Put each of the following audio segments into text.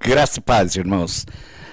Graça e paz, irmãos.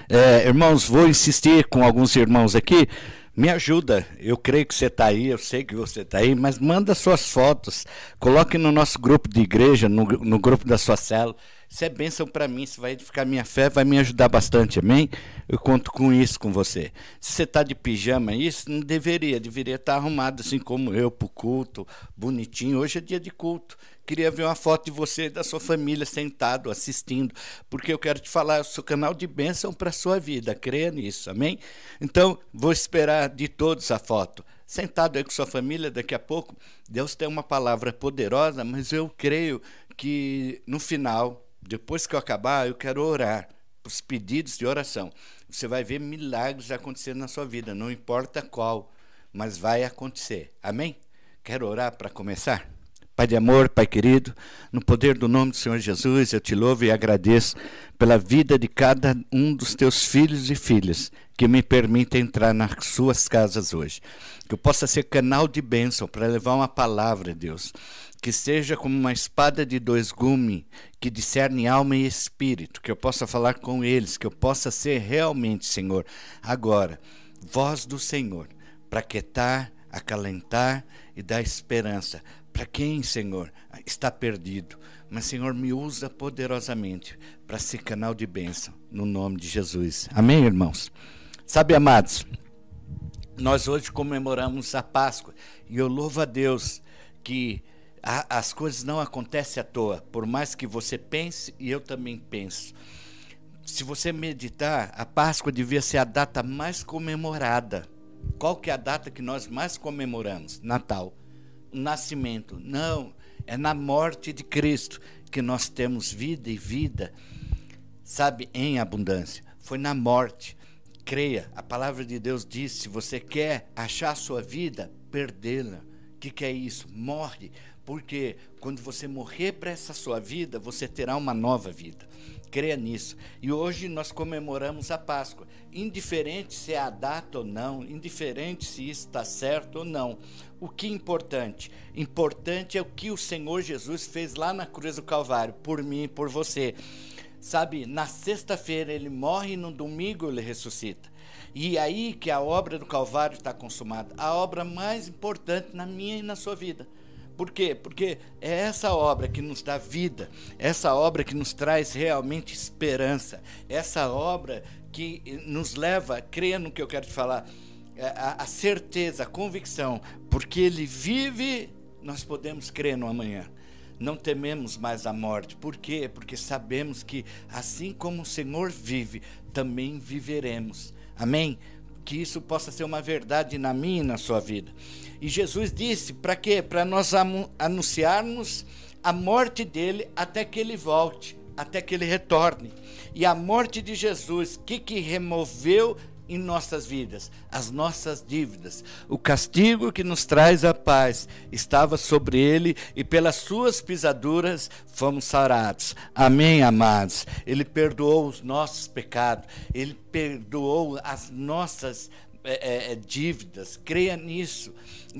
É, irmãos, vou insistir com alguns irmãos aqui. Me ajuda, eu creio que você está aí, eu sei que você está aí, mas manda suas fotos, coloque no nosso grupo de igreja, no, no grupo da sua célula. Isso é bênção para mim, isso vai edificar minha fé, vai me ajudar bastante, amém? Eu conto com isso com você. Se você está de pijama, isso não deveria, deveria estar tá arrumado assim como eu, para o culto, bonitinho. Hoje é dia de culto. Queria ver uma foto de você e da sua família sentado, assistindo, porque eu quero te falar, eu sou canal de bênção para a sua vida, creia nisso, amém? Então, vou esperar de todos a foto sentado aí com sua família, daqui a pouco, Deus tem uma palavra poderosa, mas eu creio que no final depois que eu acabar, eu quero orar os pedidos de oração. Você vai ver milagres acontecendo na sua vida, não importa qual, mas vai acontecer. Amém? Quero orar para começar? Pai de amor, Pai querido, no poder do nome do Senhor Jesus, eu te louvo e agradeço pela vida de cada um dos teus filhos e filhas que me permite entrar nas suas casas hoje. Que eu possa ser canal de bênção para levar uma palavra, Deus que seja como uma espada de dois gumes que discerne alma e espírito, que eu possa falar com eles, que eu possa ser realmente, Senhor, agora, voz do Senhor, para quietar, acalentar e dar esperança para quem, Senhor, está perdido. Mas, Senhor, me usa poderosamente para ser canal de bênção, no nome de Jesus. Amém, irmãos? Sabe, amados, nós hoje comemoramos a Páscoa e eu louvo a Deus que a, as coisas não acontecem à toa, por mais que você pense e eu também penso. Se você meditar, a Páscoa devia ser a data mais comemorada. Qual que é a data que nós mais comemoramos? Natal. Nascimento. Não, é na morte de Cristo que nós temos vida e vida, sabe, em abundância. Foi na morte. Creia, a palavra de Deus diz: se você quer achar a sua vida, perdê-la. O que, que é isso? Morre porque quando você morrer para essa sua vida, você terá uma nova vida. Creia nisso. E hoje nós comemoramos a Páscoa. Indiferente se é a data ou não, indiferente se isso está certo ou não. O que é importante? Importante é o que o Senhor Jesus fez lá na cruz do Calvário, por mim e por você. Sabe, na sexta-feira ele morre e no domingo ele ressuscita. E aí que a obra do Calvário está consumada. A obra mais importante na minha e na sua vida. Por quê? Porque é essa obra que nos dá vida, essa obra que nos traz realmente esperança, essa obra que nos leva a crer no que eu quero te falar, é, a, a certeza, a convicção, porque Ele vive, nós podemos crer no amanhã não tememos mais a morte. Por quê? Porque sabemos que assim como o Senhor vive, também viveremos. Amém? Que isso possa ser uma verdade na minha e na sua vida. E Jesus disse: para quê? Para nós anunciarmos a morte dele até que ele volte, até que ele retorne. E a morte de Jesus, que que removeu em nossas vidas, as nossas dívidas. O castigo que nos traz a paz estava sobre ele e pelas suas pisaduras fomos sarados. Amém, amados. Ele perdoou os nossos pecados, ele perdoou as nossas é, é, dívidas. Creia nisso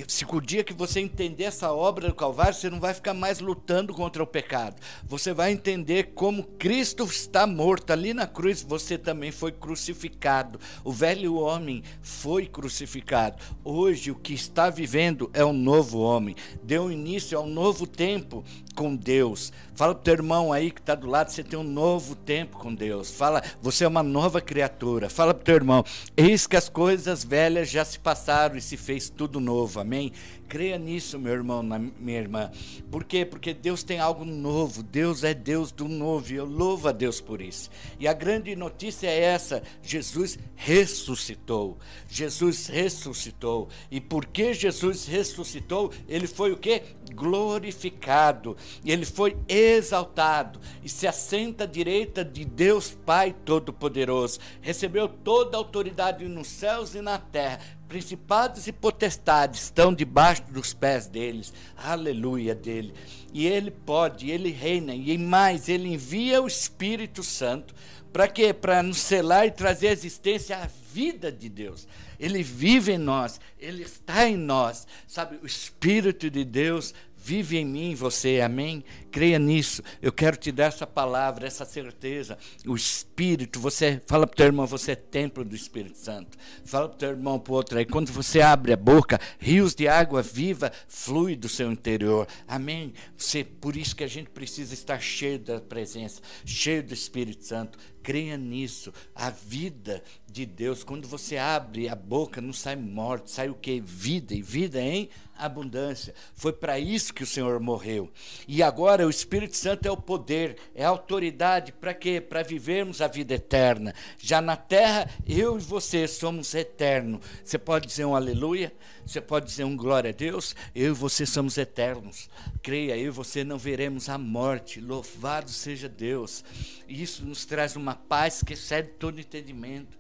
se o dia que você entender essa obra do Calvário, você não vai ficar mais lutando contra o pecado. Você vai entender como Cristo está morto ali na cruz, você também foi crucificado. O velho homem foi crucificado. Hoje o que está vivendo é um novo homem. Deu início a um novo tempo com Deus. Fala pro teu irmão aí que está do lado, você tem um novo tempo com Deus. Fala, você é uma nova criatura. Fala pro teu irmão, eis que as coisas velhas já se passaram e se fez tudo novo. Amém? Creia nisso, meu irmão, minha irmã. Por quê? Porque Deus tem algo novo. Deus é Deus do novo. E eu louvo a Deus por isso. E a grande notícia é essa: Jesus ressuscitou. Jesus ressuscitou. E porque Jesus ressuscitou, ele foi o quê? Glorificado. Ele foi exaltado. E se assenta à direita de Deus Pai Todo-Poderoso. Recebeu toda a autoridade nos céus e na terra principados e potestades estão debaixo dos pés deles. Aleluia dele. E ele pode, ele reina, e mais, ele envia o Espírito Santo. Para quê? Para nos selar e trazer à existência a vida de Deus. Ele vive em nós, ele está em nós. Sabe, o Espírito de Deus vive em mim você, amém? Creia nisso. Eu quero te dar essa palavra, essa certeza. O Espírito, você fala para o teu irmão, você é templo do Espírito Santo. Fala para o teu irmão para o outro aí, quando você abre a boca, rios de água viva flui do seu interior. Amém? Você, por isso que a gente precisa estar cheio da presença, cheio do Espírito Santo. Creia nisso. A vida de Deus, quando você abre a boca, não sai morte, sai o que? Vida, e vida em abundância. Foi para isso que o Senhor morreu. E agora o Espírito Santo é o poder, é a autoridade para quê? Para vivermos a vida eterna. Já na terra, eu e você somos eternos. Você pode dizer um aleluia? Você pode dizer um glória a Deus? Eu e você somos eternos. Creia, eu e você não veremos a morte. Louvado seja Deus. Isso nos traz uma paz que excede todo entendimento.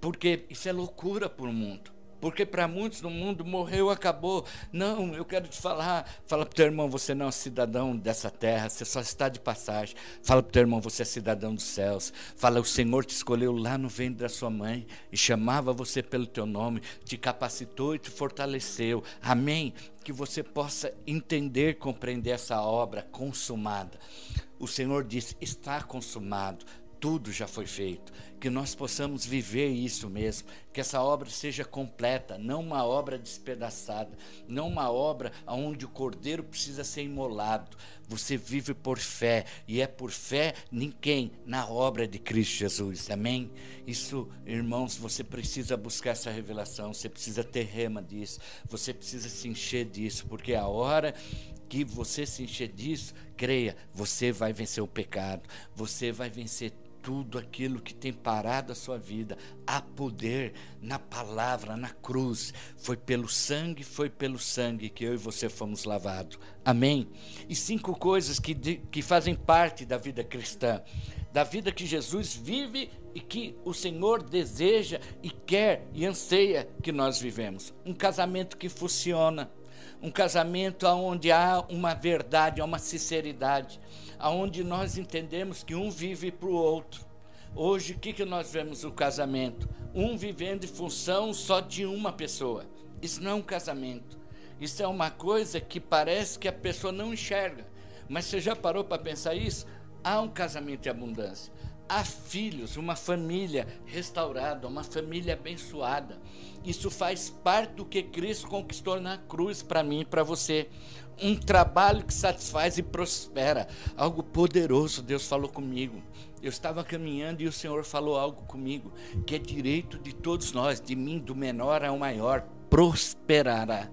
Porque isso é loucura para o mundo. Porque para muitos no mundo morreu, acabou. Não, eu quero te falar. Fala para o teu irmão, você não é cidadão dessa terra, você só está de passagem. Fala para o teu irmão, você é cidadão dos céus. Fala, o Senhor te escolheu lá no ventre da sua mãe e chamava você pelo teu nome, te capacitou e te fortaleceu. Amém? Que você possa entender, compreender essa obra consumada. O Senhor disse: está consumado tudo já foi feito, que nós possamos viver isso mesmo, que essa obra seja completa, não uma obra despedaçada, não uma obra onde o cordeiro precisa ser imolado. Você vive por fé, e é por fé ninguém na obra de Cristo Jesus. Amém? Isso, irmãos, você precisa buscar essa revelação, você precisa ter rema disso, você precisa se encher disso, porque a hora que você se encher disso, creia, você vai vencer o pecado, você vai vencer tudo aquilo que tem parado a sua vida. Há poder na palavra, na cruz. Foi pelo sangue, foi pelo sangue que eu e você fomos lavados. Amém? E cinco coisas que, que fazem parte da vida cristã. Da vida que Jesus vive e que o Senhor deseja e quer e anseia que nós vivemos. Um casamento que funciona. Um casamento onde há uma verdade, há uma sinceridade aonde nós entendemos que um vive para o outro. Hoje, o que, que nós vemos no casamento? Um vivendo em função só de uma pessoa. Isso não é um casamento. Isso é uma coisa que parece que a pessoa não enxerga. Mas você já parou para pensar isso? Há um casamento em abundância. Há filhos, uma família restaurada, uma família abençoada. Isso faz parte do que Cristo conquistou na cruz para mim e para você um trabalho que satisfaz e prospera. Algo poderoso Deus falou comigo. Eu estava caminhando e o Senhor falou algo comigo, que é direito de todos nós, de mim, do menor ao maior, prosperará.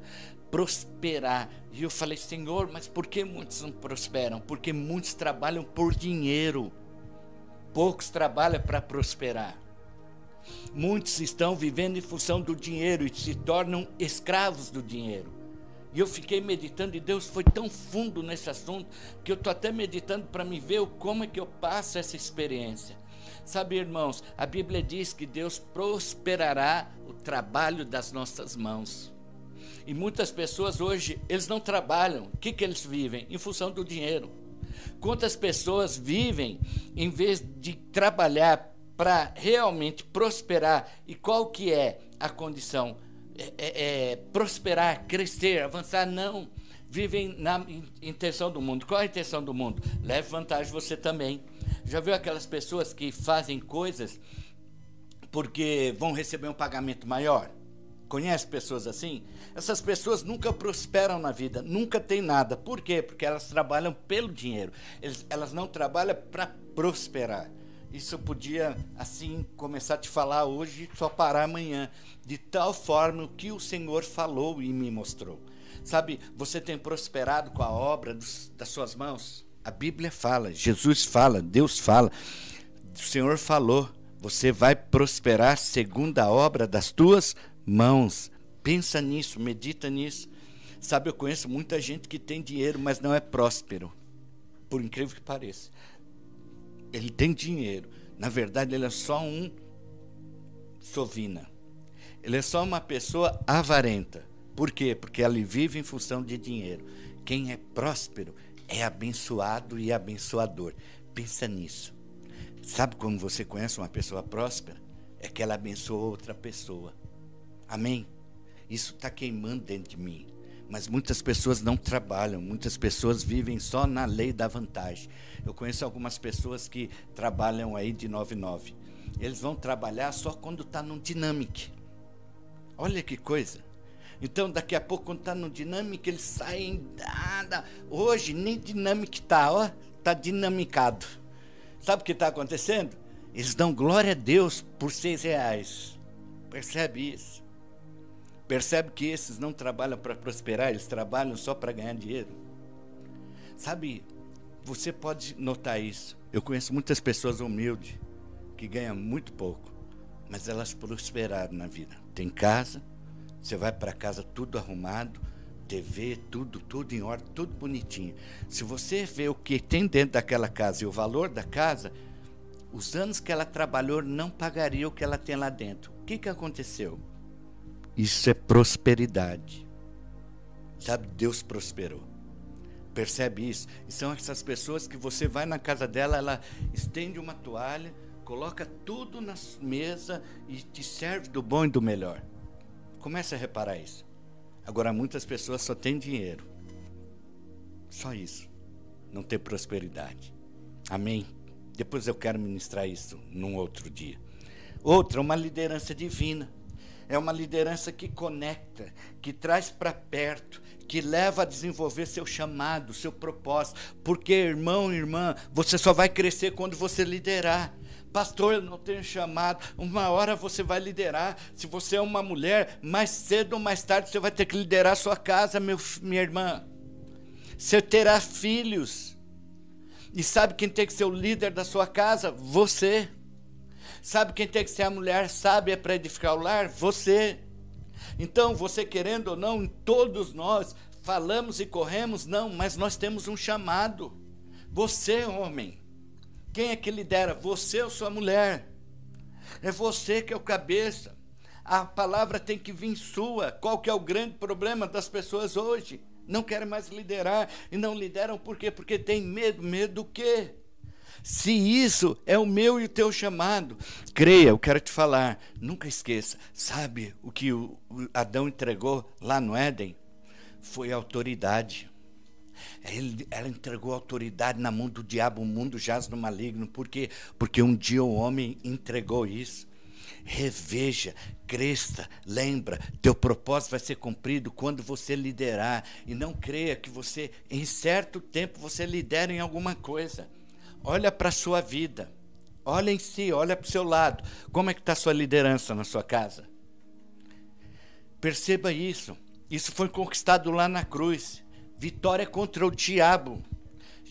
Prosperar. E eu falei, Senhor, mas por que muitos não prosperam? Porque muitos trabalham por dinheiro, poucos trabalham para prosperar. Muitos estão vivendo em função do dinheiro e se tornam escravos do dinheiro. E eu fiquei meditando, e Deus foi tão fundo nesse assunto, que eu estou até meditando para me ver como é que eu passo essa experiência. Sabe, irmãos, a Bíblia diz que Deus prosperará o trabalho das nossas mãos. E muitas pessoas hoje, eles não trabalham. O que, que eles vivem? Em função do dinheiro. Quantas pessoas vivem em vez de trabalhar para realmente prosperar? E qual que é a condição? é, é, é, prosperar, crescer, avançar, não. Vivem na intenção do mundo. Qual é a intenção do mundo? Leve vantagem você também. Já viu aquelas pessoas que fazem coisas porque vão receber um pagamento maior? Conhece pessoas assim? Essas pessoas nunca prosperam na vida, nunca têm nada. Por quê? Porque elas trabalham pelo dinheiro. Eles, elas não trabalham para prosperar. Isso eu podia, assim, começar a te falar hoje, só parar amanhã. De tal forma que o Senhor falou e me mostrou. Sabe, você tem prosperado com a obra dos, das suas mãos? A Bíblia fala, Jesus fala, Deus fala. O Senhor falou, você vai prosperar segundo a obra das tuas mãos. Pensa nisso, medita nisso. Sabe, eu conheço muita gente que tem dinheiro, mas não é próspero. Por incrível que pareça ele tem dinheiro. Na verdade, ele é só um sovina. Ele é só uma pessoa avarenta. Por quê? Porque ele vive em função de dinheiro. Quem é próspero é abençoado e abençoador. Pensa nisso. Sabe como você conhece uma pessoa próspera? É que ela abençoa outra pessoa. Amém? Isso está queimando dentro de mim. Mas muitas pessoas não trabalham, muitas pessoas vivem só na lei da vantagem. Eu conheço algumas pessoas que trabalham aí de 99. Eles vão trabalhar só quando está no Dynamic. Olha que coisa. Então, daqui a pouco, quando está no Dynamic, eles saem. Nada. Hoje, nem Dynamic está, ó. Está dinamicado. Sabe o que está acontecendo? Eles dão glória a Deus por seis reais. Percebe isso? Percebe que esses não trabalham para prosperar, eles trabalham só para ganhar dinheiro. Sabe, você pode notar isso. Eu conheço muitas pessoas humildes que ganham muito pouco, mas elas prosperaram na vida. Tem casa, você vai para casa tudo arrumado, TV, tudo, tudo em ordem, tudo bonitinho. Se você vê o que tem dentro daquela casa e o valor da casa, os anos que ela trabalhou não pagaria o que ela tem lá dentro. O que, que aconteceu? Isso é prosperidade. Sabe, Deus prosperou. Percebe isso? E são essas pessoas que você vai na casa dela, ela estende uma toalha, coloca tudo na mesa e te serve do bom e do melhor. Comece a reparar isso. Agora, muitas pessoas só têm dinheiro. Só isso. Não tem prosperidade. Amém? Depois eu quero ministrar isso num outro dia. Outra, uma liderança divina. É uma liderança que conecta, que traz para perto, que leva a desenvolver seu chamado, seu propósito. Porque, irmão irmã, você só vai crescer quando você liderar. Pastor, eu não tenho chamado. Uma hora você vai liderar. Se você é uma mulher, mais cedo ou mais tarde você vai ter que liderar sua casa, meu, minha irmã. Você terá filhos. E sabe quem tem que ser o líder da sua casa? Você. Sabe quem tem que ser a mulher sábia para edificar o lar? Você. Então, você querendo ou não, todos nós falamos e corremos, não, mas nós temos um chamado. Você, homem. Quem é que lidera? Você ou sua mulher? É você que é o cabeça. A palavra tem que vir sua. Qual que é o grande problema das pessoas hoje? Não querem mais liderar e não lideram por quê? Porque tem medo. Medo do quê? Se isso é o meu e o teu chamado, creia, eu quero te falar, nunca esqueça. Sabe o que o Adão entregou lá no Éden? Foi autoridade. Ele, ela entregou autoridade na mão do diabo, o mundo jaz no maligno. Por quê? Porque um dia o homem entregou isso. Reveja, cresça, lembra, teu propósito vai ser cumprido quando você liderar. E não creia que você, em certo tempo, você lidera em alguma coisa. Olha para a sua vida. Olha em si, olha para o seu lado. Como é que está a sua liderança na sua casa? Perceba isso. Isso foi conquistado lá na cruz. Vitória contra o diabo.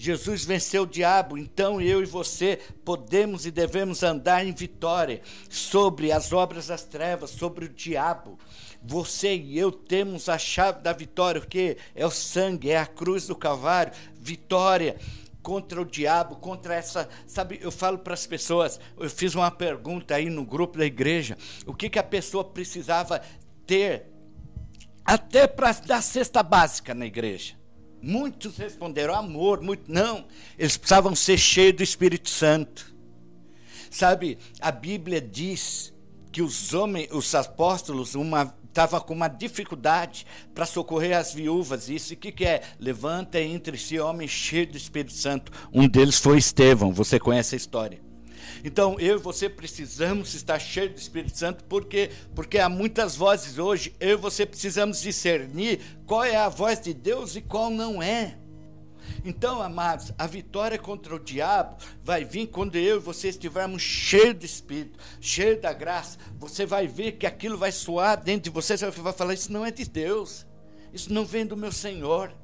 Jesus venceu o diabo, então eu e você podemos e devemos andar em vitória sobre as obras das trevas, sobre o diabo. Você e eu temos a chave da vitória, o que é o sangue, é a cruz do Calvário, vitória contra o diabo, contra essa. Sabe, eu falo para as pessoas, eu fiz uma pergunta aí no grupo da igreja: o que, que a pessoa precisava ter até para dar cesta básica na igreja? Muitos responderam amor, muito não. Eles precisavam ser cheios do Espírito Santo. Sabe, a Bíblia diz que os homens, os apóstolos, uma estava com uma dificuldade para socorrer as viúvas. Isso, o que, que é? Levanta entre si homens cheios do Espírito Santo. Um deles foi Estevão, você conhece a história. Então, eu e você precisamos estar cheios do Espírito Santo, porque porque há muitas vozes hoje. Eu e você precisamos discernir qual é a voz de Deus e qual não é. Então, amados, a vitória contra o diabo vai vir quando eu e você estivermos cheios do Espírito, cheios da graça. Você vai ver que aquilo vai soar dentro de você, você vai falar: Isso não é de Deus, isso não vem do meu Senhor.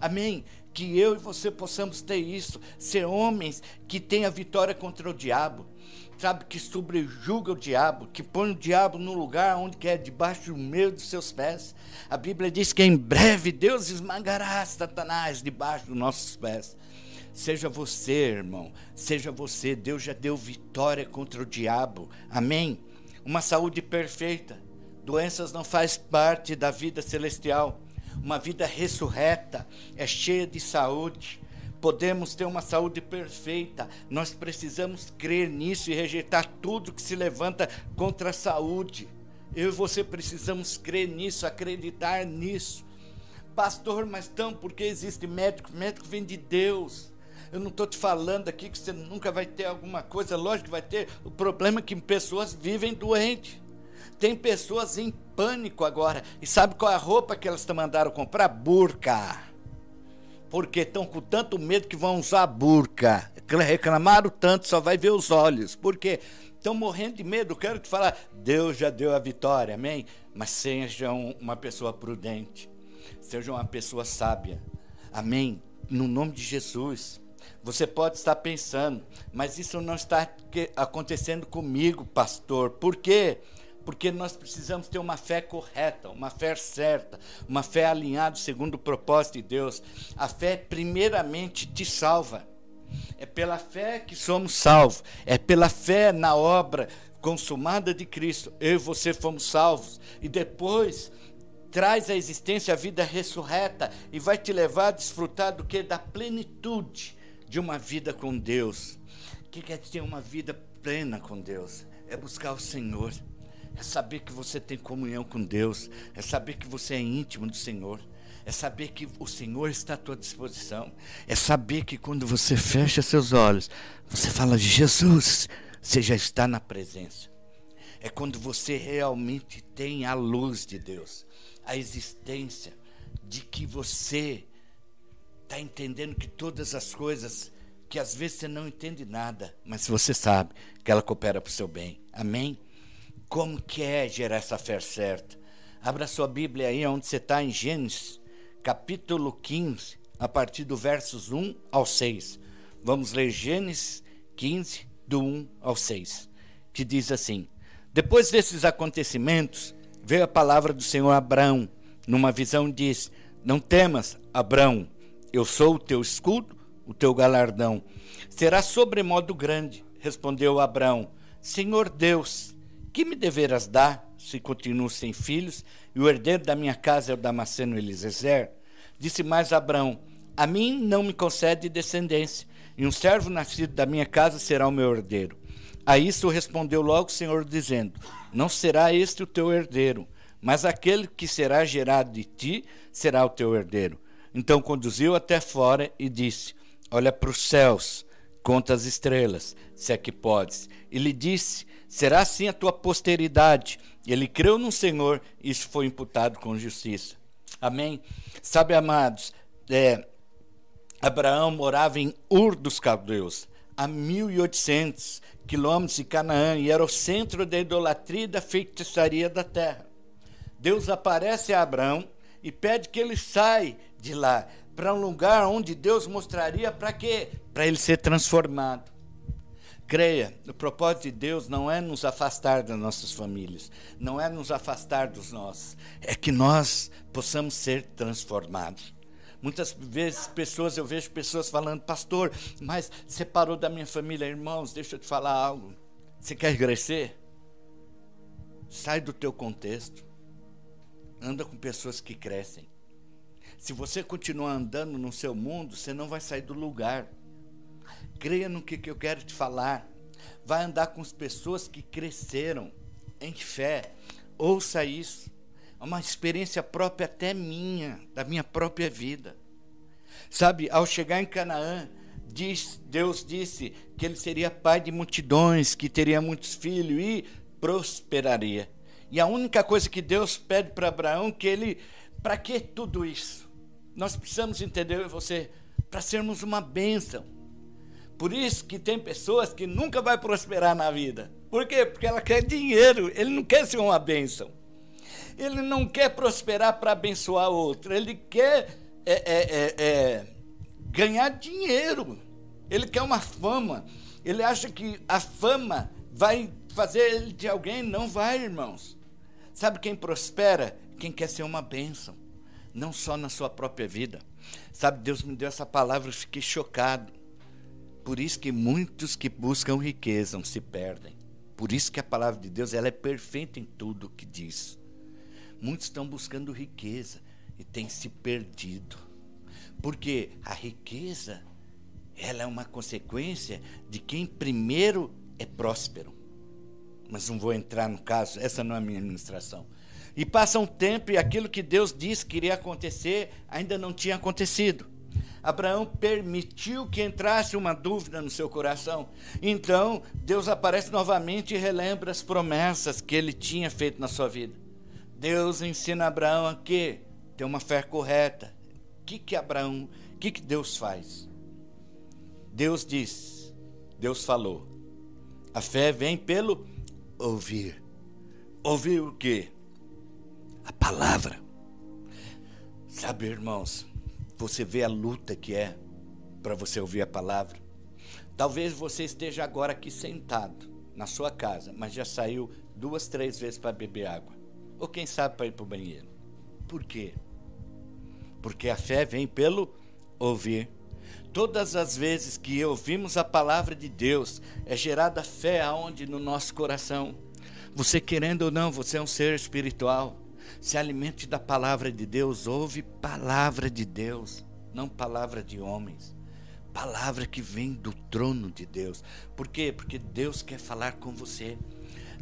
Amém? Que eu e você possamos ter isso, ser homens que têm a vitória contra o diabo sabe, que subjuga o diabo, que põe o diabo no lugar onde quer, debaixo do meio dos seus pés. A Bíblia diz que em breve Deus esmagará Satanás debaixo dos nossos pés. Seja você, irmão, seja você, Deus já deu vitória contra o diabo. Amém? Uma saúde perfeita. Doenças não faz parte da vida celestial. Uma vida ressurreta é cheia de saúde podemos ter uma saúde perfeita. Nós precisamos crer nisso e rejeitar tudo que se levanta contra a saúde. Eu e você precisamos crer nisso, acreditar nisso. Pastor, mas então, porque existe médico? Médico vem de Deus. Eu não estou te falando aqui que você nunca vai ter alguma coisa, lógico que vai ter. O problema é que pessoas vivem doentes. Tem pessoas em pânico agora. E sabe qual é a roupa que elas mandaram comprar? Burca. Porque estão com tanto medo que vão usar burca. Reclamaram tanto, só vai ver os olhos. Por quê? Estão morrendo de medo. Quero te falar, Deus já deu a vitória, amém? Mas sejam uma pessoa prudente. Seja uma pessoa sábia. Amém? No nome de Jesus. Você pode estar pensando, mas isso não está acontecendo comigo, pastor. Por quê? Porque nós precisamos ter uma fé correta, uma fé certa, uma fé alinhada segundo o propósito de Deus. A fé, primeiramente, te salva. É pela fé que somos salvos. É pela fé na obra consumada de Cristo. Eu e você fomos salvos. E depois traz à existência a vida ressurreta e vai te levar a desfrutar do que? Da plenitude de uma vida com Deus. O que quer ter uma vida plena com Deus? É buscar o Senhor. É saber que você tem comunhão com Deus. É saber que você é íntimo do Senhor. É saber que o Senhor está à tua disposição. É saber que quando você fecha seus olhos, você fala de Jesus, você já está na presença. É quando você realmente tem a luz de Deus, a existência de que você está entendendo que todas as coisas, que às vezes você não entende nada, mas você sabe que ela coopera para o seu bem. Amém? Como que é gerar essa fé certa? Abra sua Bíblia aí onde você está, em Gênesis, capítulo 15, a partir do versos 1 ao 6. Vamos ler Gênesis 15, do 1 ao 6, que diz assim: Depois desses acontecimentos, veio a palavra do Senhor a Abraão, numa visão, disse: Não temas, Abraão eu sou o teu escudo, o teu galardão. Será sobremodo grande, respondeu Abraão. Senhor Deus, que me deverás dar se continuo sem filhos e o herdeiro da minha casa é o Damasceno Elisezer? Disse mais Abraão: A mim não me concede descendência, e um servo nascido da minha casa será o meu herdeiro. A isso respondeu logo o Senhor, dizendo: Não será este o teu herdeiro, mas aquele que será gerado de ti será o teu herdeiro. Então conduziu até fora e disse: Olha para os céus, conta as estrelas, se é que podes. E lhe disse: Será assim a tua posteridade. Ele creu no Senhor, e isso foi imputado com justiça. Amém? Sabe, amados, é, Abraão morava em Ur dos Caldeus, a 1800 quilômetros de Canaã, e era o centro da idolatria e da feitiçaria da terra. Deus aparece a Abraão e pede que ele saia de lá para um lugar onde Deus mostraria para quê? Para ele ser transformado. Creia, o propósito de Deus não é nos afastar das nossas famílias, não é nos afastar dos nossos, é que nós possamos ser transformados. Muitas vezes pessoas, eu vejo pessoas falando, pastor, mas separou da minha família, irmãos, deixa eu te falar algo. Você quer crescer? Sai do teu contexto. Anda com pessoas que crescem. Se você continuar andando no seu mundo, você não vai sair do lugar. Creia no que, que eu quero te falar. Vai andar com as pessoas que cresceram em fé. Ouça isso. É uma experiência própria até minha, da minha própria vida. Sabe, ao chegar em Canaã, diz, Deus disse que ele seria pai de multidões, que teria muitos filhos e prosperaria. E a única coisa que Deus pede para Abraão é que ele, para que tudo isso? Nós precisamos entender você para sermos uma bênção. Por isso que tem pessoas que nunca vai prosperar na vida. Por quê? Porque ela quer dinheiro, ele não quer ser uma bênção. Ele não quer prosperar para abençoar outro, ele quer é, é, é, é, ganhar dinheiro. Ele quer uma fama. Ele acha que a fama vai fazer ele de alguém. Não vai, irmãos. Sabe quem prospera? Quem quer ser uma bênção não só na sua própria vida. Sabe, Deus me deu essa palavra, eu fiquei chocado. Por isso que muitos que buscam riqueza se perdem. Por isso que a palavra de Deus ela é perfeita em tudo o que diz. Muitos estão buscando riqueza e têm se perdido. Porque a riqueza ela é uma consequência de quem primeiro é próspero. Mas não vou entrar no caso, essa não é a minha administração. E passa um tempo e aquilo que Deus disse que iria acontecer ainda não tinha acontecido. Abraão permitiu que entrasse uma dúvida no seu coração. Então, Deus aparece novamente e relembra as promessas que ele tinha feito na sua vida. Deus ensina Abraão a quê? Ter uma fé correta. O que que Abraão, o que que Deus faz? Deus diz, Deus falou. A fé vem pelo ouvir. Ouvir o quê? A palavra. Sabe, irmãos, você vê a luta que é para você ouvir a palavra. Talvez você esteja agora aqui sentado na sua casa, mas já saiu duas, três vezes para beber água. Ou quem sabe para ir para o banheiro. Por quê? Porque a fé vem pelo ouvir. Todas as vezes que ouvimos a palavra de Deus, é gerada fé aonde no nosso coração. Você querendo ou não, você é um ser espiritual se alimente da palavra de Deus, ouve palavra de Deus, não palavra de homens. Palavra que vem do trono de Deus. Por quê? Porque Deus quer falar com você.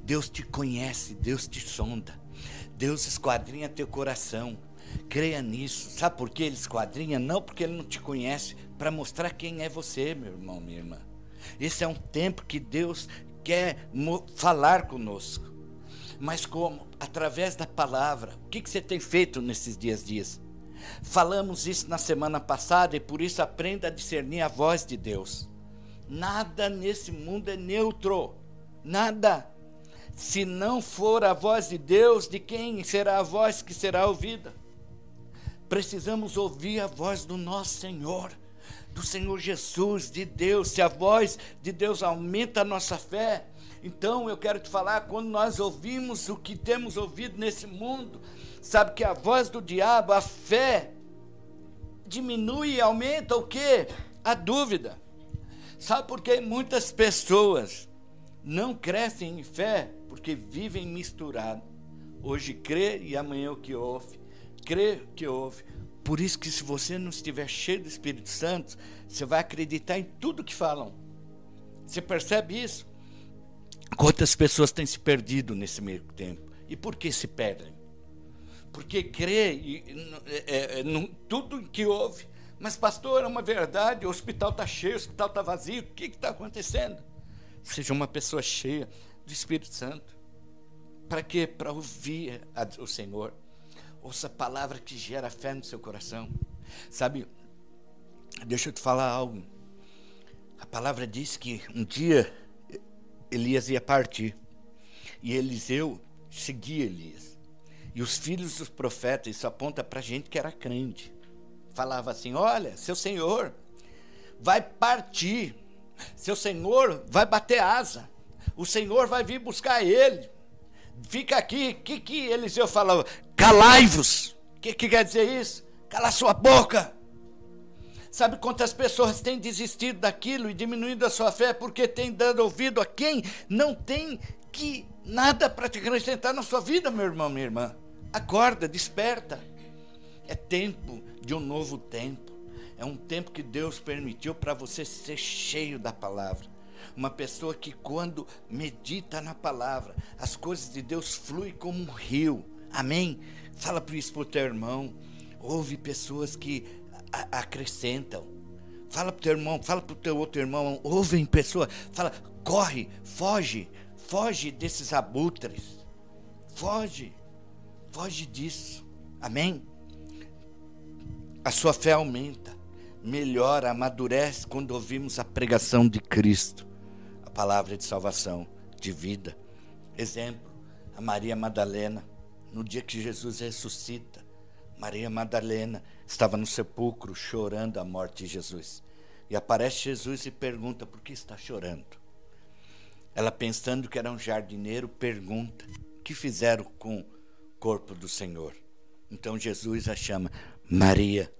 Deus te conhece, Deus te sonda. Deus esquadrinha teu coração. Creia nisso. Sabe por que ele esquadrinha? Não porque ele não te conhece, para mostrar quem é você, meu irmão, minha irmã. Esse é um tempo que Deus quer falar conosco. Mas como? Através da palavra. O que, que você tem feito nesses dias dias? Falamos isso na semana passada e por isso aprenda a discernir a voz de Deus. Nada nesse mundo é neutro. Nada. Se não for a voz de Deus, de quem será a voz que será ouvida? Precisamos ouvir a voz do nosso Senhor, do Senhor Jesus, de Deus. Se a voz de Deus aumenta a nossa fé, então eu quero te falar, quando nós ouvimos o que temos ouvido nesse mundo, sabe que a voz do diabo, a fé, diminui e aumenta o que? A dúvida. Sabe por que muitas pessoas não crescem em fé? Porque vivem misturado. Hoje crê e amanhã o que ouve. Crê o que ouve. Por isso que se você não estiver cheio do Espírito Santo, você vai acreditar em tudo que falam. Você percebe isso? Quantas pessoas têm se perdido nesse meio tempo? E por que se perdem? Porque crê em é, é, tudo que houve. Mas, pastor, é uma verdade: o hospital está cheio, o hospital está vazio, o que está acontecendo? Seja uma pessoa cheia do Espírito Santo. Para quê? Para ouvir a, o Senhor. Ouça a palavra que gera fé no seu coração. Sabe, deixa eu te falar algo. A palavra diz que um dia Elias ia partir. E Eliseu seguia Elias. E os filhos dos profetas, isso aponta para gente que era crente. Falava assim: Olha, seu senhor vai partir, seu senhor vai bater asa, o senhor vai vir buscar ele. Fica aqui. O que, que Eliseu falava? Calai-vos. O que, que quer dizer isso? Cala sua boca. Sabe quantas pessoas têm desistido daquilo e diminuído a sua fé porque têm dado ouvido a quem não tem que nada para te acrescentar na sua vida, meu irmão, minha irmã? Acorda, desperta. É tempo de um novo tempo. É um tempo que Deus permitiu para você ser cheio da palavra. Uma pessoa que, quando medita na palavra, as coisas de Deus fluem como um rio. Amém? Fala para isso para o teu irmão. Houve pessoas que acrescentam. Fala pro teu irmão, fala pro teu outro irmão, ouvem pessoa, fala, corre, foge, foge desses abutres. Foge, foge disso. Amém? A sua fé aumenta, melhora, amadurece quando ouvimos a pregação de Cristo, a palavra de salvação, de vida. Exemplo, a Maria Madalena, no dia que Jesus ressuscita, Maria Madalena estava no sepulcro chorando a morte de Jesus. E aparece Jesus e pergunta: por que está chorando? Ela, pensando que era um jardineiro, pergunta: o que fizeram com o corpo do Senhor? Então Jesus a chama Maria.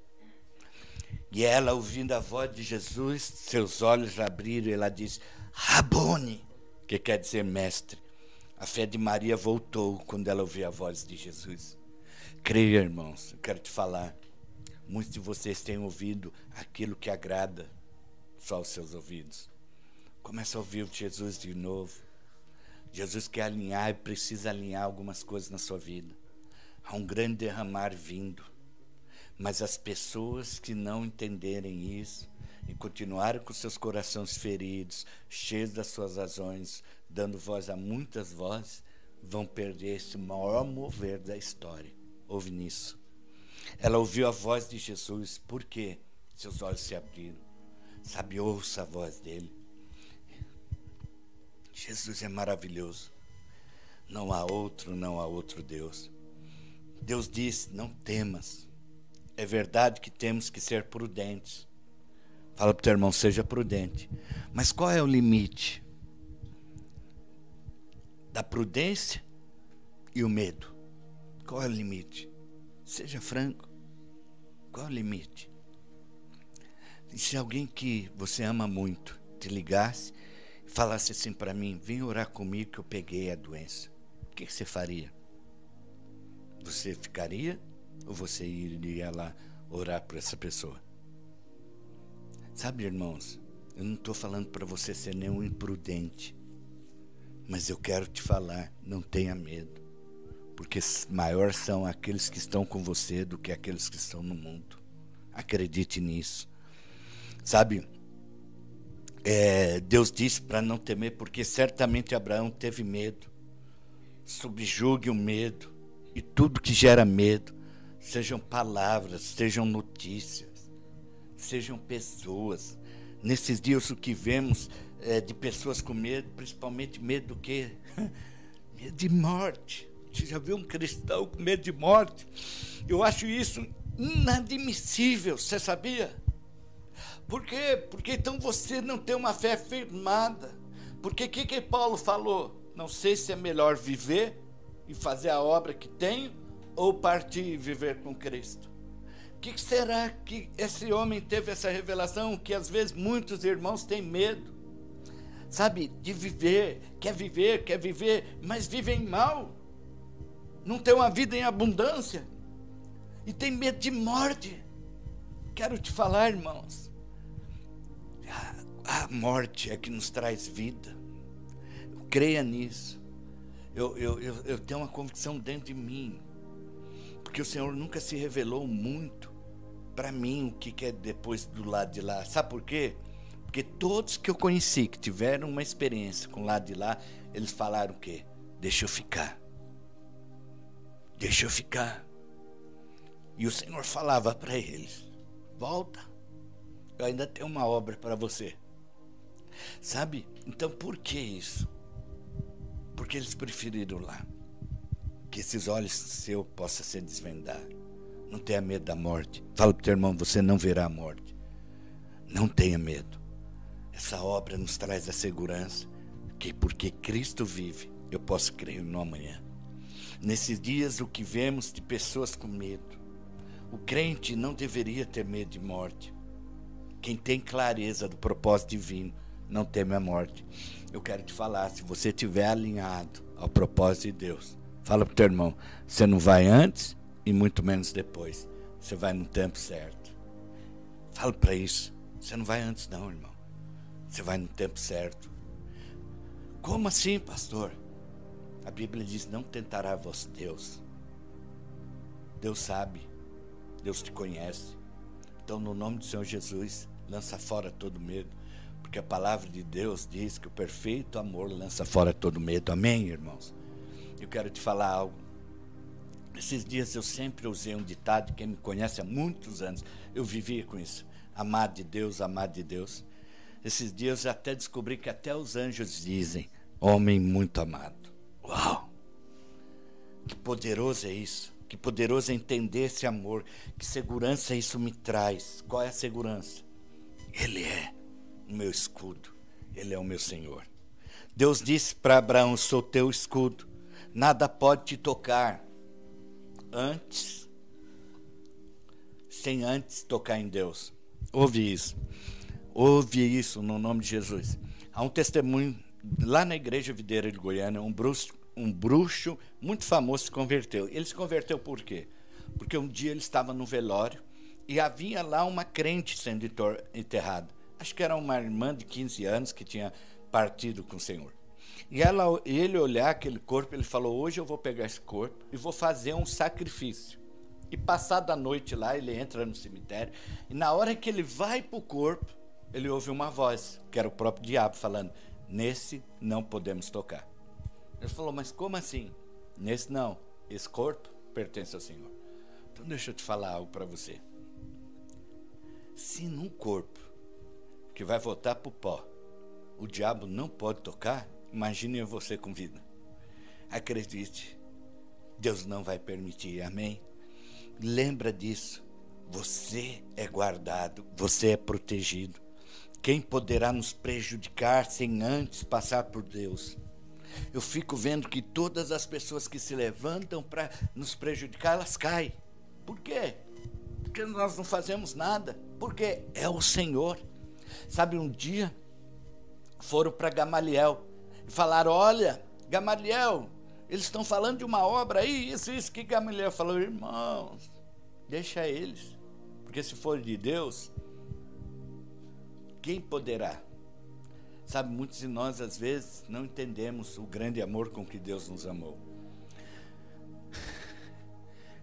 E ela, ouvindo a voz de Jesus, seus olhos abriram e ela diz: Rabone, que quer dizer mestre. A fé de Maria voltou quando ela ouviu a voz de Jesus. Creia, irmãos, eu quero te falar. Muitos de vocês têm ouvido aquilo que agrada só aos seus ouvidos. Começa a ouvir Jesus de novo. Jesus quer alinhar e precisa alinhar algumas coisas na sua vida. Há um grande derramar vindo. Mas as pessoas que não entenderem isso e continuarem com seus corações feridos, cheios das suas razões, dando voz a muitas vozes, vão perder esse maior mover da história. Ouve nisso. Ela ouviu a voz de Jesus, por quê? Seus olhos se abriram. Sabe, ouça a voz dele. Jesus é maravilhoso. Não há outro, não há outro Deus. Deus disse: não temas. É verdade que temos que ser prudentes. Fala para o teu irmão, seja prudente. Mas qual é o limite da prudência e o medo? Qual é o limite? Seja franco. Qual é o limite? E se alguém que você ama muito te ligasse e falasse assim para mim: vem orar comigo que eu peguei a doença, o que, você faria? Você ficaria ou você iria lá orar por essa pessoa? Sabe, irmãos, eu não estou falando para você ser nenhum imprudente, mas eu quero te falar: não tenha medo, porque maior são aqueles que estão com você do que aqueles que estão no mundo. Acredite nisso. Sabe, é, Deus disse para não temer, porque certamente Abraão teve medo. Subjugue o medo e tudo que gera medo, sejam palavras, sejam notícias, sejam pessoas. Nesses dias o que vemos é, de pessoas com medo, principalmente medo do quê? medo de morte. Você já viu um cristão com medo de morte? Eu acho isso inadmissível, você sabia? Por quê? Porque então você não tem uma fé firmada. Porque o que, que Paulo falou? Não sei se é melhor viver e fazer a obra que tenho ou partir e viver com Cristo. O que será que esse homem teve essa revelação que às vezes muitos irmãos têm medo? Sabe, de viver, quer viver, quer viver, mas vivem mal. Não tem uma vida em abundância e tem medo de morte. Quero te falar, irmãos, a morte é que nos traz vida. Creia nisso. Eu, eu, eu, eu tenho uma convicção dentro de mim. Porque o Senhor nunca se revelou muito para mim o que, que é depois do lado de lá. Sabe por quê? Porque todos que eu conheci que tiveram uma experiência com o lado de lá, eles falaram o quê? Deixa eu ficar. Deixa eu ficar. E o Senhor falava para eles: Volta. Eu ainda tenho uma obra para você. Sabe? Então por que isso? Porque eles preferiram lá. Que esses olhos seus possam ser desvendados. Não tenha medo da morte. Fala para o teu irmão, você não verá a morte. Não tenha medo. Essa obra nos traz a segurança que porque Cristo vive, eu posso crer no amanhã. Nesses dias o que vemos de pessoas com medo. O crente não deveria ter medo de morte. Quem tem clareza do propósito divino não teme a morte. Eu quero te falar, se você estiver alinhado ao propósito de Deus, fala para o teu irmão, você não vai antes e muito menos depois. Você vai no tempo certo. Fala para isso. Você não vai antes não, irmão. Você vai no tempo certo. Como assim, pastor? A Bíblia diz: não tentará vos Deus. Deus sabe. Deus te conhece. Então, no nome do Senhor Jesus, lança fora todo medo. Porque a palavra de Deus diz que o perfeito amor lança fora todo medo. Amém, irmãos? Eu quero te falar algo. Esses dias eu sempre usei um ditado, quem me conhece há muitos anos, eu vivia com isso. Amado de Deus, amado de Deus. Esses dias eu até descobri que até os anjos dizem, homem muito amado. Uau! Que poderoso é isso. Que poderoso é entender esse amor. Que segurança isso me traz. Qual é a segurança? Ele é o meu escudo, Ele é o meu Senhor. Deus disse para Abraão: Sou teu escudo, nada pode te tocar antes, sem antes tocar em Deus. Ouve isso, ouve isso no nome de Jesus. Há um testemunho lá na igreja videira de Goiânia, um bruxo, um bruxo muito famoso se converteu. Ele se converteu por quê? Porque um dia ele estava no velório e havia lá uma crente sendo enterrada acho que era uma irmã de 15 anos que tinha partido com o Senhor. E ela, ele olhar aquele corpo, ele falou: Hoje eu vou pegar esse corpo e vou fazer um sacrifício. E passada a noite lá, ele entra no cemitério. E na hora que ele vai para o corpo, ele ouve uma voz, que era o próprio diabo, falando: Nesse não podemos tocar. Ele falou: Mas como assim? Nesse não. Esse corpo pertence ao Senhor. Então deixa eu te falar algo para você. Se num corpo que vai voltar para o pó, o diabo não pode tocar, imagine você com vida. Acredite, Deus não vai permitir, amém? Lembra disso. Você é guardado, você é protegido. Quem poderá nos prejudicar sem antes passar por Deus? Eu fico vendo que todas as pessoas que se levantam para nos prejudicar, elas caem. Por quê? Porque nós não fazemos nada. Porque é o Senhor. Sabe, um dia foram para Gamaliel e falaram: Olha, Gamaliel, eles estão falando de uma obra aí, isso, isso que Gamaliel falou, irmãos, deixa eles. Porque se for de Deus, quem poderá? Sabe, muitos de nós às vezes não entendemos o grande amor com que Deus nos amou.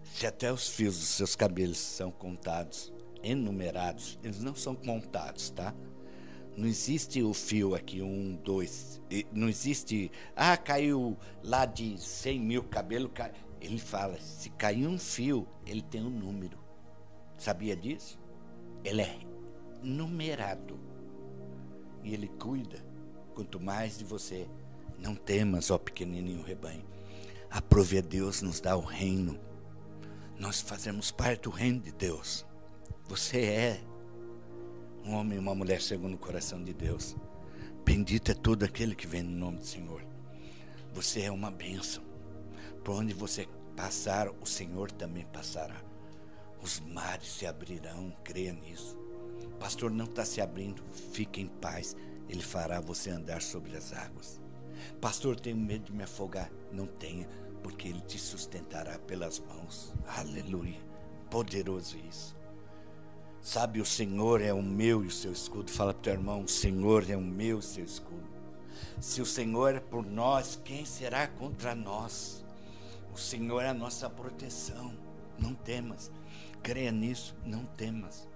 Se até os fios dos seus cabelos são contados, enumerados, eles não são contados, tá? Não existe o fio aqui, um, dois. Não existe, ah, caiu lá de 100 mil cabelo. Cai. Ele fala, se cair um fio, ele tem um número. Sabia disso? Ele é numerado. E ele cuida. Quanto mais de você. Não temas, ó pequenininho rebanho. Aprove a Deus nos dá o reino. Nós fazemos parte do reino de Deus. Você é um homem e uma mulher segundo o coração de Deus. Bendito é todo aquele que vem no nome do Senhor. Você é uma bênção. Por onde você passar, o Senhor também passará. Os mares se abrirão, creia nisso. Pastor não está se abrindo, fique em paz. Ele fará você andar sobre as águas. Pastor, tenho medo de me afogar. Não tenha, porque ele te sustentará pelas mãos. Aleluia. Poderoso isso. Sabe, o Senhor é o meu e o seu escudo. Fala para o teu irmão: o Senhor é o meu e o seu escudo. Se o Senhor é por nós, quem será contra nós? O Senhor é a nossa proteção. Não temas. Creia nisso. Não temas.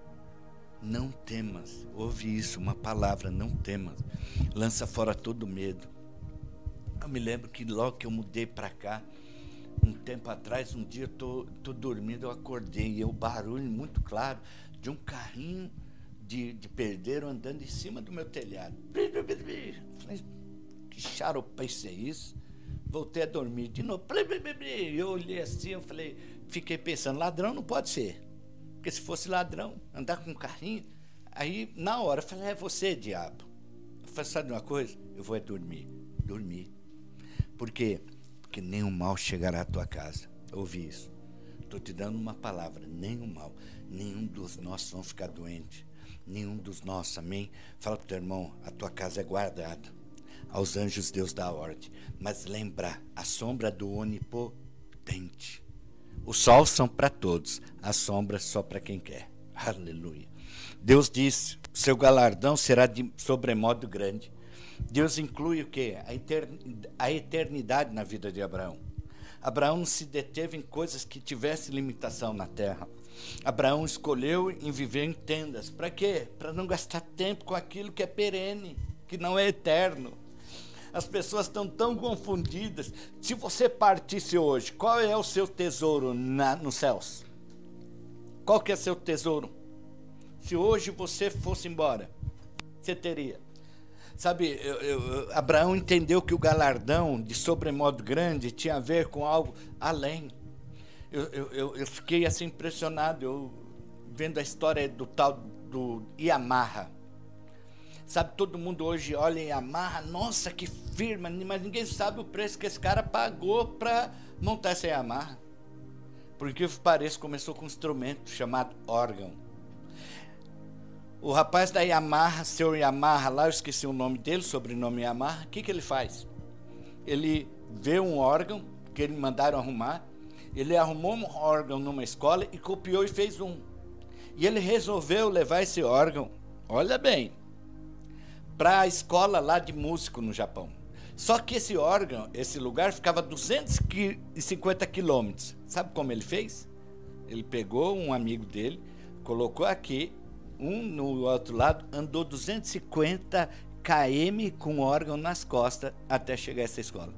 Não temas. Ouve isso, uma palavra, não temas. Lança fora todo medo. Eu me lembro que logo que eu mudei para cá, um tempo atrás, um dia eu tô, tô dormindo, eu acordei e o barulho muito claro de um carrinho de, de perdeiro andando em cima do meu telhado. Falei, que charopeice é isso? Voltei a dormir de novo. Eu olhei assim, eu falei, fiquei pensando, ladrão não pode ser. Porque se fosse ladrão, andar com um carrinho, aí na hora eu falei, é você, diabo. Eu falei, sabe uma coisa? Eu vou é dormir. Dormir. Por quê? Porque nenhum mal chegará à tua casa. Ouvi isso. Estou te dando uma palavra, nenhum mal nenhum dos nossos vão ficar doente. Nenhum dos nossos, amém? Fala para o teu irmão, a tua casa é guardada. Aos anjos Deus dá ordem. Mas lembra, a sombra do onipotente. Os sols são para todos, a sombra só para quem quer. Aleluia. Deus disse: seu galardão será de sobremodo grande. Deus inclui o que? A eternidade na vida de Abraão. Abraão não se deteve em coisas que tivessem limitação na terra. Abraão escolheu em viver em tendas. Para quê? Para não gastar tempo com aquilo que é perene, que não é eterno. As pessoas estão tão confundidas. Se você partisse hoje, qual é o seu tesouro na, nos céus? Qual que é seu tesouro? Se hoje você fosse embora, você teria. Sabe, eu, eu, Abraão entendeu que o galardão de sobremodo grande tinha a ver com algo além eu, eu, eu fiquei assim impressionado eu, vendo a história do tal do Yamaha. Sabe, todo mundo hoje olha em Yamaha, nossa, que firma, mas ninguém sabe o preço que esse cara pagou para montar essa Yamaha. Por que pareça, começou com um instrumento chamado órgão. O rapaz da Yamaha, seu Yamaha, lá eu esqueci o nome dele, sobrenome Yamaha, o que, que ele faz? Ele vê um órgão que ele mandaram arrumar, ele arrumou um órgão numa escola e copiou e fez um. E ele resolveu levar esse órgão, olha bem, para a escola lá de músico no Japão. Só que esse órgão, esse lugar, ficava a 250 quilômetros. Sabe como ele fez? Ele pegou um amigo dele, colocou aqui, um no outro lado, andou 250 km com o órgão nas costas até chegar a essa escola.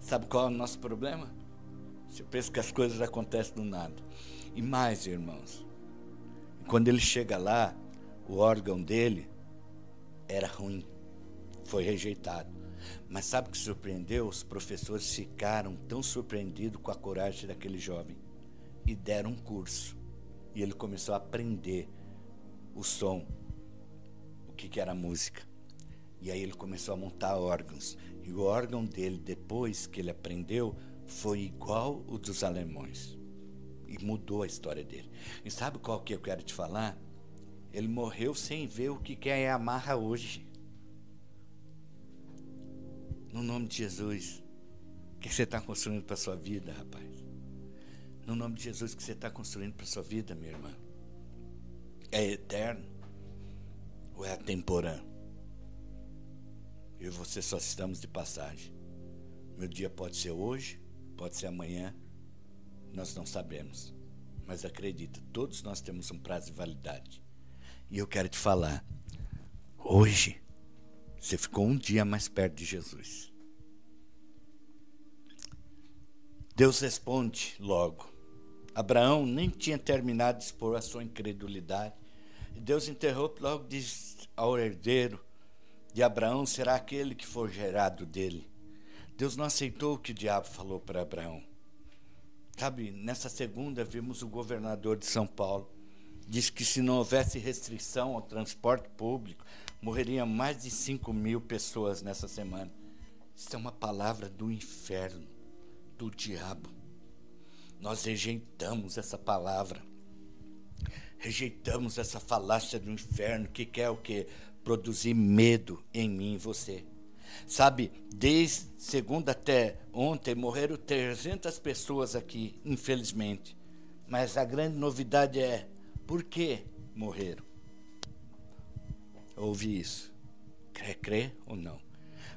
Sabe qual é o nosso problema? Você pensa que as coisas acontecem do nada. E mais, irmãos, quando ele chega lá, o órgão dele era ruim, foi rejeitado. Mas sabe o que surpreendeu? Os professores ficaram tão surpreendidos com a coragem daquele jovem e deram um curso. E ele começou a aprender o som, o que, que era música. E aí ele começou a montar órgãos. E o órgão dele, depois que ele aprendeu, foi igual o dos alemães. E mudou a história dele. E sabe qual que eu quero te falar? Ele morreu sem ver o que é amarra hoje. No nome de Jesus. O que você está construindo para a sua vida, rapaz? No nome de Jesus, o que você está construindo para a sua vida, minha irmã? É eterno ou é temporâneo? Eu e você só estamos de passagem. Meu dia pode ser hoje, pode ser amanhã, nós não sabemos. Mas acredita, todos nós temos um prazo de validade. E eu quero te falar, hoje você ficou um dia mais perto de Jesus. Deus responde logo. Abraão nem tinha terminado de expor a sua incredulidade. E Deus interrompe logo diz ao herdeiro de Abraão será aquele que for gerado dele. Deus não aceitou o que o diabo falou para Abraão. Sabe, nessa segunda vimos o governador de São Paulo. Diz que se não houvesse restrição ao transporte público, morreriam mais de 5 mil pessoas nessa semana. Isso é uma palavra do inferno, do diabo. Nós rejeitamos essa palavra. Rejeitamos essa falácia do inferno que quer o quê? Produzir medo em mim e você. Sabe, desde segunda até ontem morreram 300 pessoas aqui, infelizmente. Mas a grande novidade é por que morreram? Ouvi isso. Crê, crê ou não?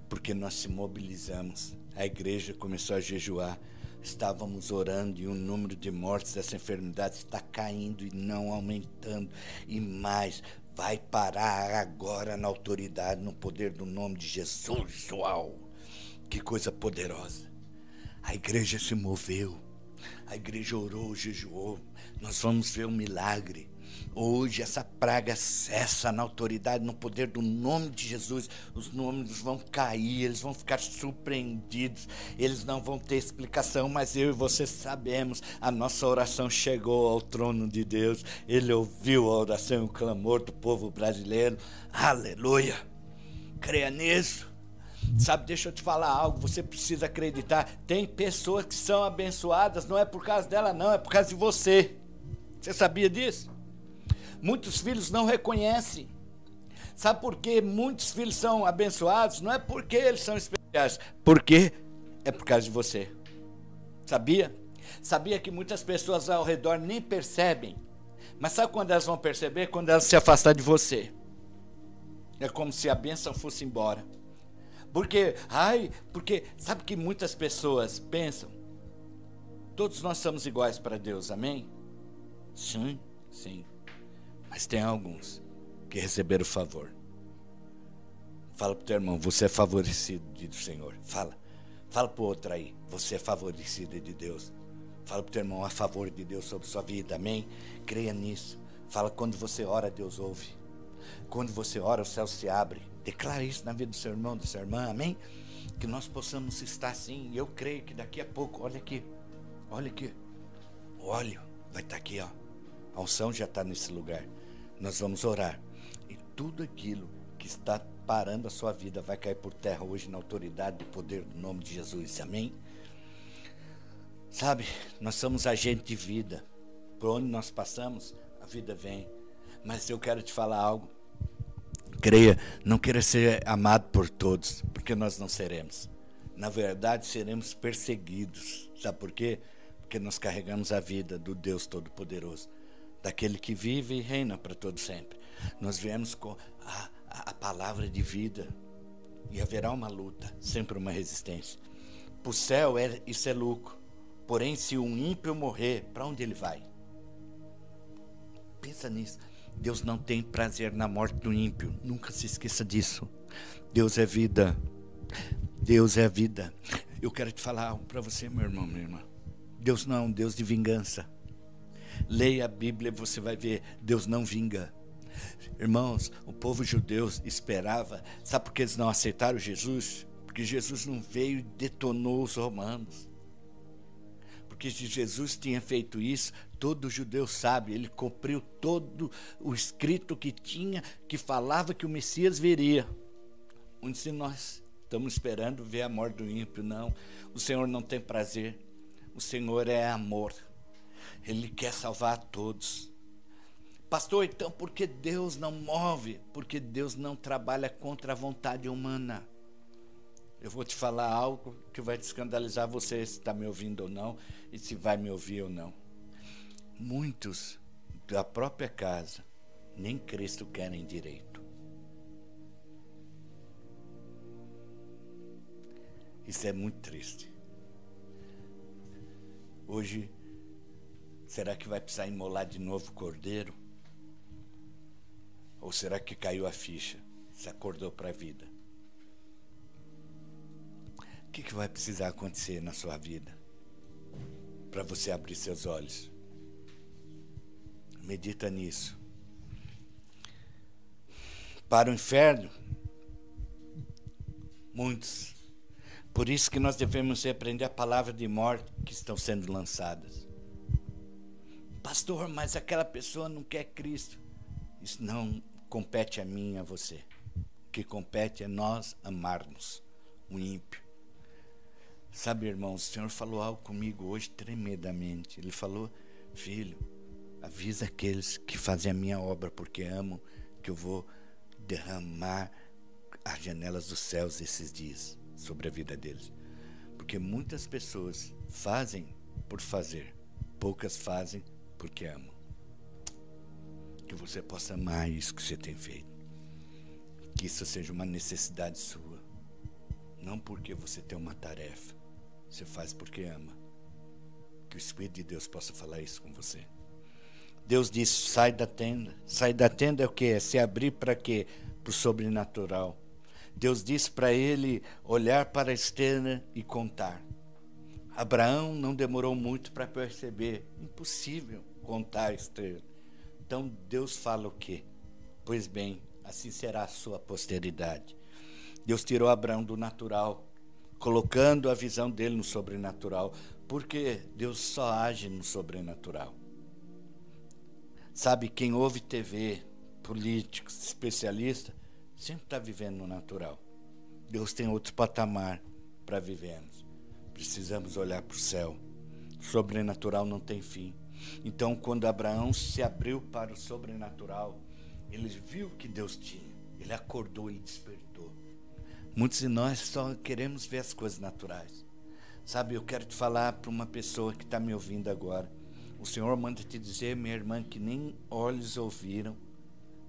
Porque nós se mobilizamos. A igreja começou a jejuar. Estávamos orando e o número de mortes dessa enfermidade está caindo e não aumentando. E mais, vai parar agora na autoridade, no poder do nome de Jesus. Uau! Que coisa poderosa. A igreja se moveu. A igreja orou, jejuou. Nós vamos ver um milagre. Hoje essa praga cessa na autoridade, no poder do nome de Jesus. Os nomes vão cair, eles vão ficar surpreendidos, eles não vão ter explicação, mas eu e você sabemos, a nossa oração chegou ao trono de Deus. Ele ouviu a oração e o clamor do povo brasileiro. Aleluia! Creia nisso. Sabe, deixa eu te falar algo, você precisa acreditar. Tem pessoas que são abençoadas, não é por causa dela, não, é por causa de você. Você sabia disso? Muitos filhos não reconhecem. Sabe por que muitos filhos são abençoados? Não é porque eles são especiais, porque é por causa de você. Sabia? Sabia que muitas pessoas ao redor nem percebem. Mas sabe quando elas vão perceber? Quando elas se afastar de você. É como se a bênção fosse embora. Porque, ai, porque sabe que muitas pessoas pensam? Todos nós somos iguais para Deus, amém? Sim, sim. Mas tem alguns que receberam favor. Fala pro teu irmão, você é favorecido do Senhor. Fala. Fala pro outro aí, você é favorecido de Deus. Fala pro teu irmão a favor de Deus sobre sua vida. Amém? Creia nisso. Fala quando você ora, Deus ouve. Quando você ora, o céu se abre. Declara isso na vida do seu irmão, da sua irmã. Amém? Que nós possamos estar assim. Eu creio que daqui a pouco, olha aqui. Olha aqui. O óleo vai estar aqui, ó. A unção já está nesse lugar nós vamos orar. E tudo aquilo que está parando a sua vida vai cair por terra hoje na autoridade e poder do nome de Jesus. Amém? Sabe, nós somos agente de vida. Por onde nós passamos, a vida vem. Mas eu quero te falar algo. Creia, não queira ser amado por todos, porque nós não seremos. Na verdade, seremos perseguidos. Sabe por quê? Porque nós carregamos a vida do Deus Todo-Poderoso daquele que vive e reina para todo sempre. Nós viemos com a, a, palavra de vida. E haverá uma luta, sempre uma resistência. Para o céu, é, isso é lucro. Porém, se um ímpio morrer, para onde ele vai? Pensa nisso. Deus não tem prazer na morte do ímpio. Nunca se esqueça disso. Deus é vida. Deus é vida. Eu quero te falar algo para você, meu irmão, minha irmã. Deus não é um Deus de vingança. Leia a Bíblia e você vai ver, Deus não vinga. Irmãos, o povo judeu esperava, sabe por que eles não aceitaram Jesus? Porque Jesus não veio e detonou os romanos. Se Jesus tinha feito isso, todo judeu sabe, ele cumpriu todo o escrito que tinha, que falava que o Messias viria. Onde se nós estamos esperando ver a morte do ímpio, não. O Senhor não tem prazer. O Senhor é amor. Ele quer salvar a todos. Pastor, então por que Deus não move? Porque Deus não trabalha contra a vontade humana. Eu vou te falar algo que vai te escandalizar você se está me ouvindo ou não e se vai me ouvir ou não. Muitos da própria casa nem Cristo querem direito. Isso é muito triste. Hoje, será que vai precisar imolar de novo o cordeiro? Ou será que caiu a ficha? Se acordou para a vida? O que, que vai precisar acontecer na sua vida para você abrir seus olhos? Medita nisso. Para o inferno, muitos. Por isso que nós devemos repreender a palavra de morte que estão sendo lançadas. Pastor, mas aquela pessoa não quer Cristo. Isso não compete a mim e a você. O que compete é nós amarmos o ímpio. Sabe, irmão, o Senhor falou algo comigo hoje tremendamente. Ele falou: Filho, avisa aqueles que fazem a minha obra porque amam que eu vou derramar as janelas dos céus esses dias sobre a vida deles. Porque muitas pessoas fazem por fazer, poucas fazem porque amam. Que você possa amar isso que você tem feito. Que isso seja uma necessidade sua. Não porque você tem uma tarefa. Você faz porque ama. Que o Espírito de Deus possa falar isso com você. Deus diz: sai da tenda. Sai da tenda é o que? É se abrir para quê? Para o sobrenatural. Deus disse para ele olhar para a estrela e contar. Abraão não demorou muito para perceber. Impossível contar a estrela. Então Deus fala o quê? Pois bem, assim será a sua posteridade. Deus tirou Abraão do natural, colocando a visão dele no sobrenatural, porque Deus só age no sobrenatural. Sabe, quem ouve TV, políticos, especialistas, sempre está vivendo no natural. Deus tem outro patamar para vivermos. Precisamos olhar para o céu. O sobrenatural não tem fim. Então, quando Abraão se abriu para o sobrenatural, ele viu que Deus tinha. Ele acordou, ele despertou. Muitos de nós só queremos ver as coisas naturais. Sabe, eu quero te falar para uma pessoa que está me ouvindo agora. O Senhor manda te dizer, minha irmã, que nem olhos ouviram,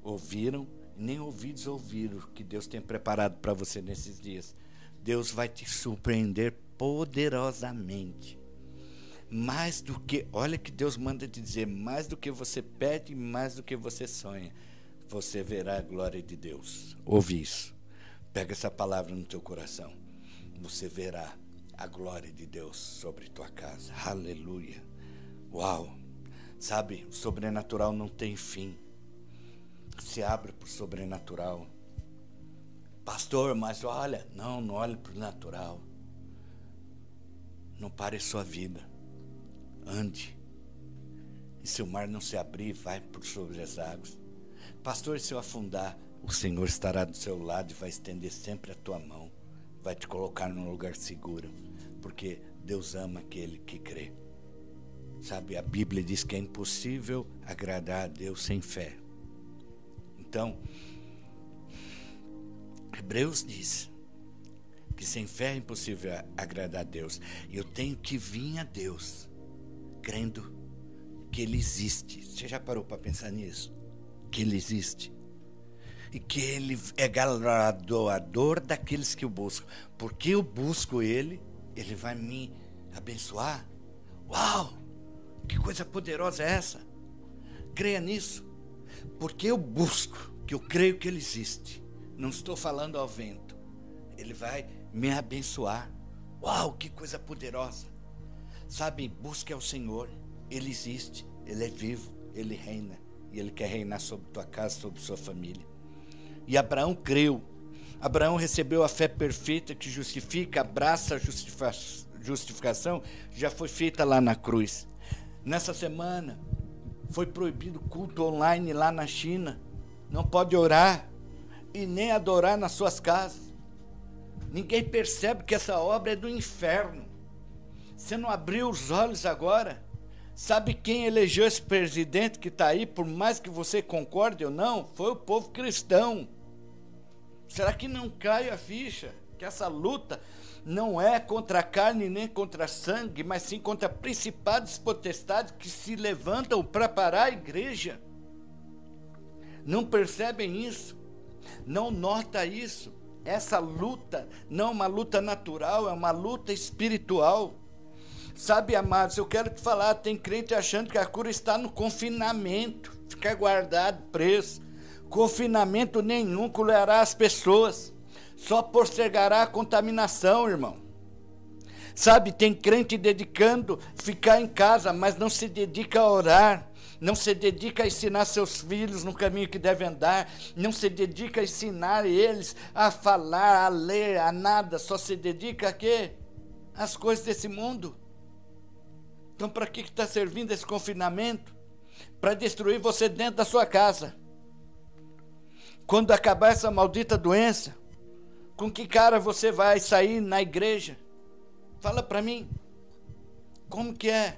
ouviram, nem ouvidos ouviram o que Deus tem preparado para você nesses dias. Deus vai te surpreender poderosamente. Mais do que, olha que Deus manda te dizer, mais do que você pede, mais do que você sonha, você verá a glória de Deus. Ouve isso. Pega essa palavra no teu coração. Você verá a glória de Deus sobre tua casa. Aleluia. Uau! Sabe, o sobrenatural não tem fim. Se abre para o sobrenatural. Pastor, mas olha, não, não olhe para o natural. Não pare sua vida. Ande. E se o mar não se abrir, vai por sobre as águas. Pastor, se eu afundar, o Senhor estará do seu lado e vai estender sempre a tua mão. Vai te colocar num lugar seguro. Porque Deus ama aquele que crê. Sabe, a Bíblia diz que é impossível agradar a Deus sem fé. Então, Hebreus diz que sem fé é impossível agradar a Deus. Eu tenho que vir a Deus crendo que Ele existe. Você já parou para pensar nisso? Que Ele existe. E que ele é galardoador daqueles que o buscam. Porque eu busco ele, ele vai me abençoar. Uau! Que coisa poderosa é essa? Creia nisso. Porque eu busco, que eu creio que ele existe. Não estou falando ao vento. Ele vai me abençoar. Uau, que coisa poderosa. Sabe, busque ao Senhor. Ele existe, ele é vivo, ele reina e ele quer reinar sobre tua casa, sobre sua família. E Abraão creu. Abraão recebeu a fé perfeita que justifica, abraça a justificação, já foi feita lá na cruz. Nessa semana, foi proibido culto online lá na China. Não pode orar e nem adorar nas suas casas. Ninguém percebe que essa obra é do inferno. Você não abriu os olhos agora? Sabe quem elegeu esse presidente que está aí, por mais que você concorde ou não? Foi o povo cristão. Será que não cai a ficha que essa luta não é contra a carne nem contra sangue, mas sim contra principados e potestades que se levantam para parar a igreja? Não percebem isso? Não nota isso? Essa luta não é uma luta natural, é uma luta espiritual. Sabe, amados, eu quero te falar, tem crente achando que a cura está no confinamento, ficar guardado, preso. Confinamento nenhum curará as pessoas, só postergará a contaminação, irmão. Sabe, tem crente dedicando ficar em casa, mas não se dedica a orar, não se dedica a ensinar seus filhos no caminho que devem andar, não se dedica a ensinar eles a falar, a ler, a nada, só se dedica a quê? As coisas desse mundo. Então, para que está servindo esse confinamento? Para destruir você dentro da sua casa. Quando acabar essa maldita doença, com que cara você vai sair na igreja? Fala para mim. Como que é?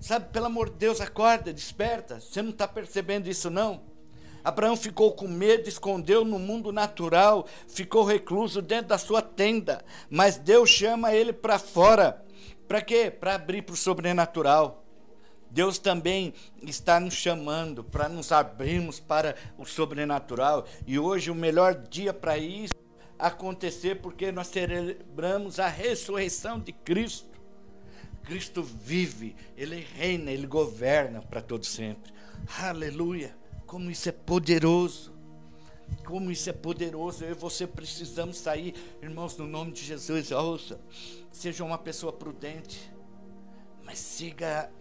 Sabe, pelo amor de Deus, acorda, desperta. Você não está percebendo isso, não? Abraão ficou com medo, escondeu no mundo natural, ficou recluso dentro da sua tenda. Mas Deus chama ele para fora para quê? Para abrir para o sobrenatural. Deus também está nos chamando para nos abrirmos para o sobrenatural. E hoje o melhor dia para isso acontecer porque nós celebramos a ressurreição de Cristo. Cristo vive, ele reina, ele governa para todo sempre. Aleluia! Como isso é poderoso. Como isso é poderoso. Eu e você precisamos sair, irmãos, no nome de Jesus. Ouça, seja uma pessoa prudente, mas siga